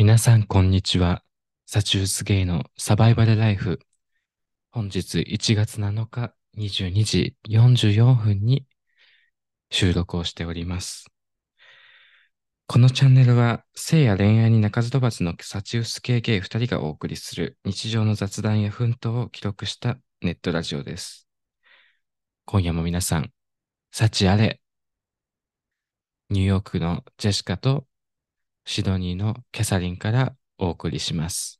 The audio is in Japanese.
皆さん、こんにちは。サチュースゲイのサバイバルライフ。本日1月7日22時44分に収録をしております。このチャンネルは性や恋愛に鳴かず飛ばずのサチウス系ゲイ2人がお送りする日常の雑談や奮闘を記録したネットラジオです。今夜も皆さん、幸あれ。ニューヨークのジェシカとシドニーのキャサリンからお送りします。